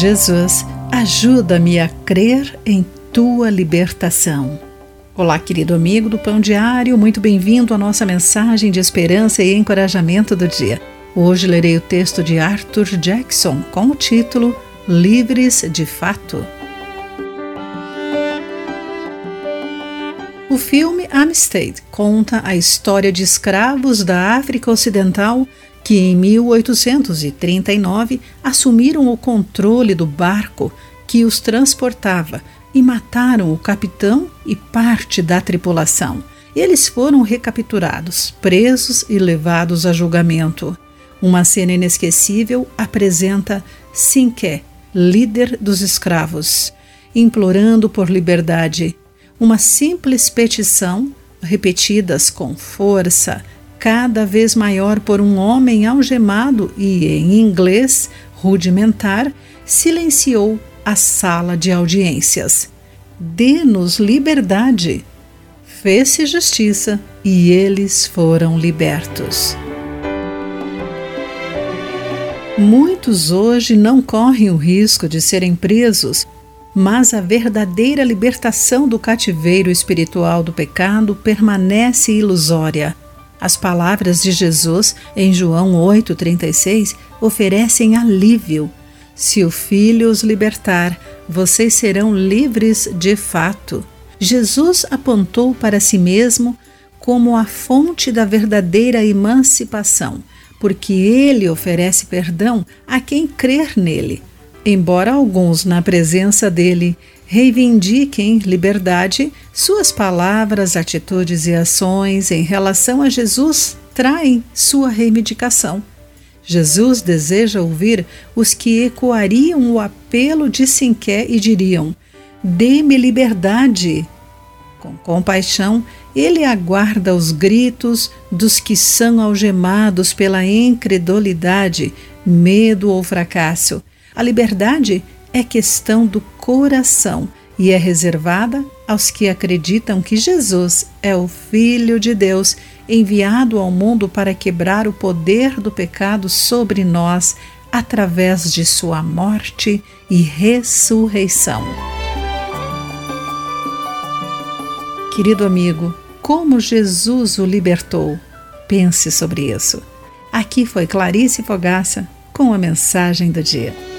Jesus, ajuda-me a crer em tua libertação. Olá, querido amigo do Pão Diário, muito bem-vindo à nossa mensagem de esperança e encorajamento do dia. Hoje lerei o texto de Arthur Jackson com o título Livres de Fato. O filme Amistad conta a história de escravos da África Ocidental que em 1839 assumiram o controle do barco que os transportava e mataram o capitão e parte da tripulação. Eles foram recapturados, presos e levados a julgamento. Uma cena inesquecível apresenta Sinké, líder dos escravos, implorando por liberdade. Uma simples petição, repetidas com força, cada vez maior por um homem algemado e, em inglês rudimentar, silenciou a sala de audiências. Dê-nos liberdade. Fez-se justiça e eles foram libertos. Muitos hoje não correm o risco de serem presos, mas a verdadeira libertação do cativeiro espiritual do pecado permanece ilusória. As palavras de Jesus em João 8,36 oferecem alívio. Se o Filho os libertar, vocês serão livres de fato. Jesus apontou para si mesmo como a fonte da verdadeira emancipação, porque ele oferece perdão a quem crer nele. Embora alguns, na presença dele, reivindiquem liberdade, suas palavras, atitudes e ações em relação a Jesus traem sua reivindicação. Jesus deseja ouvir os que ecoariam o apelo de Sinqué e diriam: Dê-me liberdade. Com compaixão, ele aguarda os gritos dos que são algemados pela incredulidade, medo ou fracasso. A liberdade é questão do coração e é reservada aos que acreditam que Jesus é o Filho de Deus enviado ao mundo para quebrar o poder do pecado sobre nós através de sua morte e ressurreição. Querido amigo, como Jesus o libertou? Pense sobre isso. Aqui foi Clarice Fogaça com a mensagem do dia.